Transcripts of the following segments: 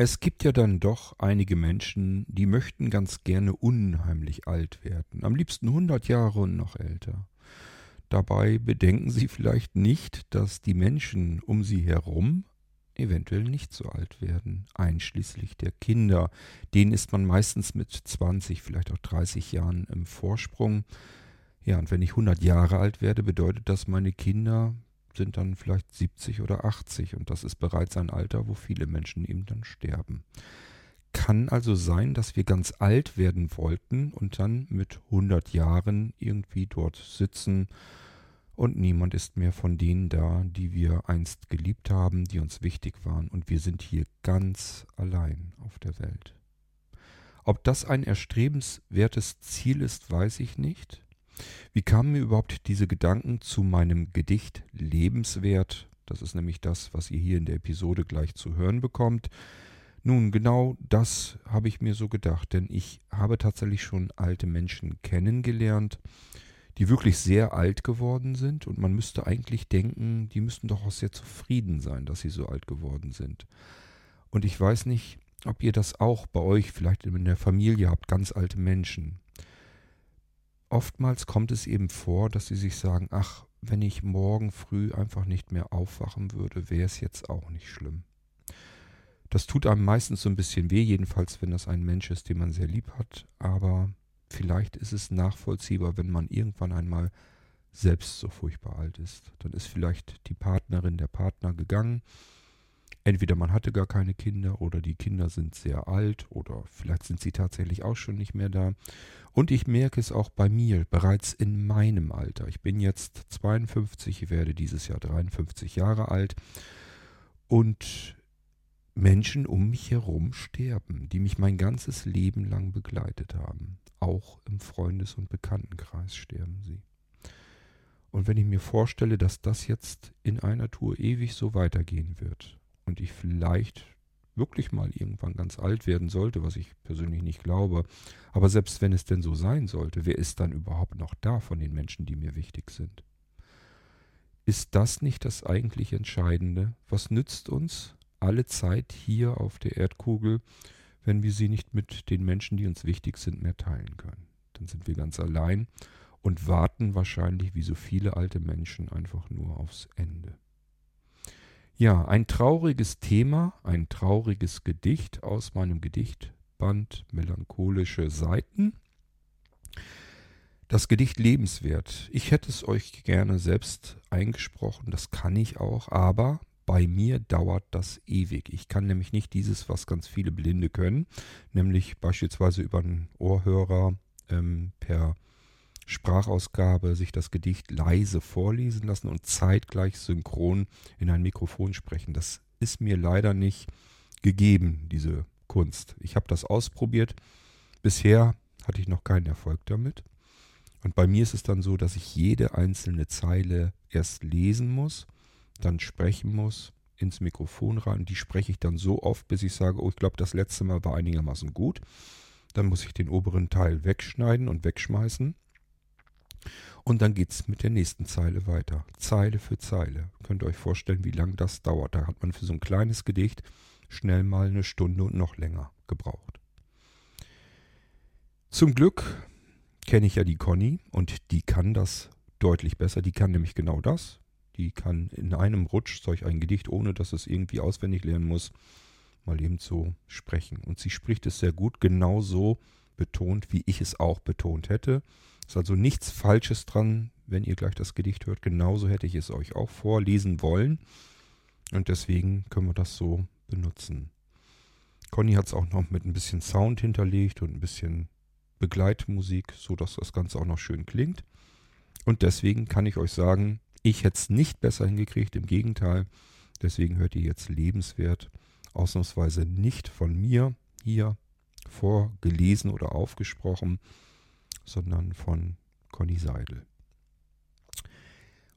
Es gibt ja dann doch einige Menschen, die möchten ganz gerne unheimlich alt werden. Am liebsten 100 Jahre und noch älter. Dabei bedenken sie vielleicht nicht, dass die Menschen um sie herum eventuell nicht so alt werden, einschließlich der Kinder. Denen ist man meistens mit 20, vielleicht auch 30 Jahren im Vorsprung. Ja, und wenn ich 100 Jahre alt werde, bedeutet das, meine Kinder sind dann vielleicht 70 oder 80 und das ist bereits ein Alter, wo viele Menschen eben dann sterben. Kann also sein, dass wir ganz alt werden wollten und dann mit 100 Jahren irgendwie dort sitzen und niemand ist mehr von denen da, die wir einst geliebt haben, die uns wichtig waren und wir sind hier ganz allein auf der Welt. Ob das ein erstrebenswertes Ziel ist, weiß ich nicht. Wie kamen mir überhaupt diese Gedanken zu meinem Gedicht Lebenswert? Das ist nämlich das, was ihr hier in der Episode gleich zu hören bekommt. Nun, genau das habe ich mir so gedacht, denn ich habe tatsächlich schon alte Menschen kennengelernt, die wirklich sehr alt geworden sind und man müsste eigentlich denken, die müssten doch auch sehr zufrieden sein, dass sie so alt geworden sind. Und ich weiß nicht, ob ihr das auch bei euch vielleicht in der Familie habt, ganz alte Menschen oftmals kommt es eben vor, dass sie sich sagen, ach, wenn ich morgen früh einfach nicht mehr aufwachen würde, wäre es jetzt auch nicht schlimm. Das tut einem meistens so ein bisschen weh, jedenfalls wenn das ein Mensch ist, den man sehr lieb hat, aber vielleicht ist es nachvollziehbar, wenn man irgendwann einmal selbst so furchtbar alt ist. Dann ist vielleicht die Partnerin, der Partner gegangen Entweder man hatte gar keine Kinder oder die Kinder sind sehr alt oder vielleicht sind sie tatsächlich auch schon nicht mehr da. Und ich merke es auch bei mir, bereits in meinem Alter. Ich bin jetzt 52, ich werde dieses Jahr 53 Jahre alt. Und Menschen um mich herum sterben, die mich mein ganzes Leben lang begleitet haben. Auch im Freundes- und Bekanntenkreis sterben sie. Und wenn ich mir vorstelle, dass das jetzt in einer Tour ewig so weitergehen wird, und ich vielleicht wirklich mal irgendwann ganz alt werden sollte, was ich persönlich nicht glaube. Aber selbst wenn es denn so sein sollte, wer ist dann überhaupt noch da von den Menschen, die mir wichtig sind? Ist das nicht das eigentlich Entscheidende? Was nützt uns alle Zeit hier auf der Erdkugel, wenn wir sie nicht mit den Menschen, die uns wichtig sind, mehr teilen können? Dann sind wir ganz allein und warten wahrscheinlich wie so viele alte Menschen einfach nur aufs Ende. Ja, ein trauriges Thema, ein trauriges Gedicht aus meinem Gedichtband Melancholische Seiten. Das Gedicht lebenswert. Ich hätte es euch gerne selbst eingesprochen, das kann ich auch, aber bei mir dauert das ewig. Ich kann nämlich nicht dieses, was ganz viele Blinde können, nämlich beispielsweise über einen Ohrhörer ähm, per Sprachausgabe sich das Gedicht leise vorlesen lassen und zeitgleich synchron in ein Mikrofon sprechen. Das ist mir leider nicht gegeben, diese Kunst. Ich habe das ausprobiert. Bisher hatte ich noch keinen Erfolg damit. Und bei mir ist es dann so, dass ich jede einzelne Zeile erst lesen muss, dann sprechen muss, ins Mikrofon rein. Die spreche ich dann so oft, bis ich sage, oh, ich glaube, das letzte Mal war einigermaßen gut. Dann muss ich den oberen Teil wegschneiden und wegschmeißen. Und dann geht es mit der nächsten Zeile weiter. Zeile für Zeile. Könnt ihr euch vorstellen, wie lange das dauert. Da hat man für so ein kleines Gedicht schnell mal eine Stunde und noch länger gebraucht. Zum Glück kenne ich ja die Conny und die kann das deutlich besser. Die kann nämlich genau das. Die kann in einem Rutsch solch ein Gedicht, ohne dass es irgendwie auswendig lernen muss, mal eben so sprechen. Und sie spricht es sehr gut, genauso betont, wie ich es auch betont hätte. Ist also nichts Falsches dran, wenn ihr gleich das Gedicht hört. Genauso hätte ich es euch auch vorlesen wollen. Und deswegen können wir das so benutzen. Conny hat es auch noch mit ein bisschen Sound hinterlegt und ein bisschen Begleitmusik, sodass das Ganze auch noch schön klingt. Und deswegen kann ich euch sagen, ich hätte es nicht besser hingekriegt, im Gegenteil. Deswegen hört ihr jetzt lebenswert, ausnahmsweise nicht von mir hier vorgelesen oder aufgesprochen, sondern von Conny Seidel.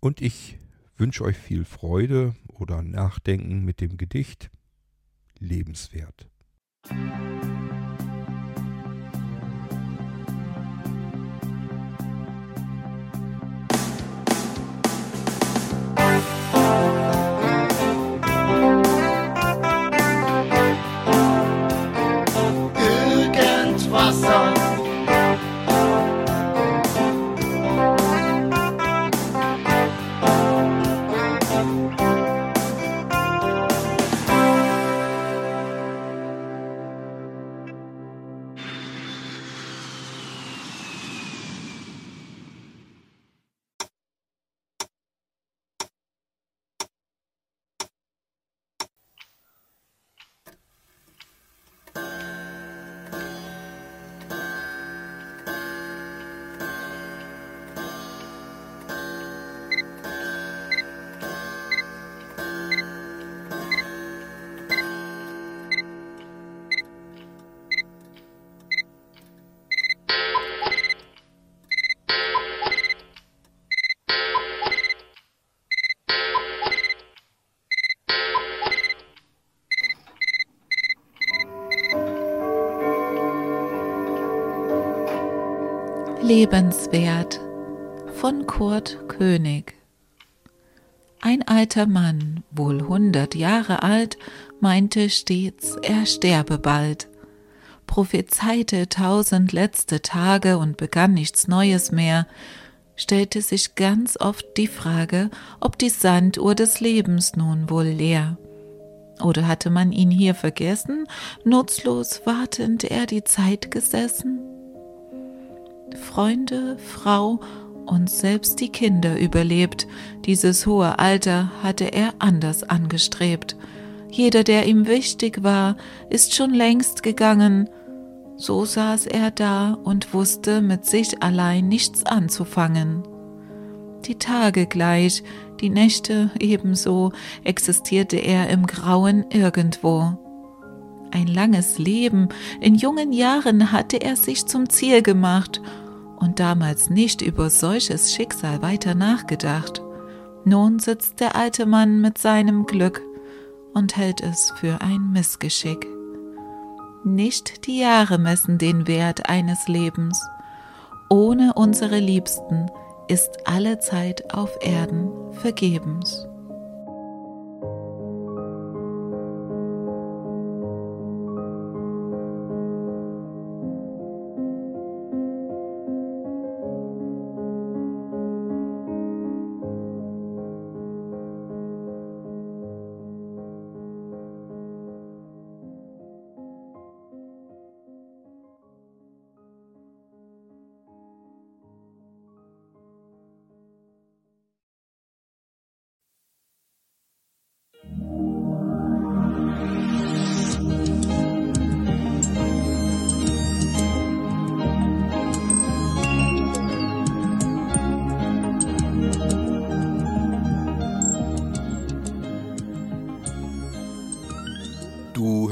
Und ich wünsche euch viel Freude oder Nachdenken mit dem Gedicht Lebenswert. Lebenswert von Kurt König Ein alter Mann, wohl hundert Jahre alt, meinte stets, er sterbe bald, prophezeite tausend letzte Tage und begann nichts Neues mehr, stellte sich ganz oft die Frage, ob die Sanduhr des Lebens nun wohl leer. Oder hatte man ihn hier vergessen, nutzlos wartend er die Zeit gesessen? Freunde, Frau und selbst die Kinder überlebt, dieses hohe Alter hatte er anders angestrebt. Jeder, der ihm wichtig war, ist schon längst gegangen, so saß er da und wusste mit sich allein nichts anzufangen. Die Tage gleich, die Nächte ebenso, existierte er im Grauen irgendwo. Ein langes Leben, in jungen Jahren hatte er sich zum Ziel gemacht und damals nicht über solches Schicksal weiter nachgedacht. Nun sitzt der alte Mann mit seinem Glück und hält es für ein Missgeschick. Nicht die Jahre messen den Wert eines Lebens. Ohne unsere Liebsten ist alle Zeit auf Erden vergebens.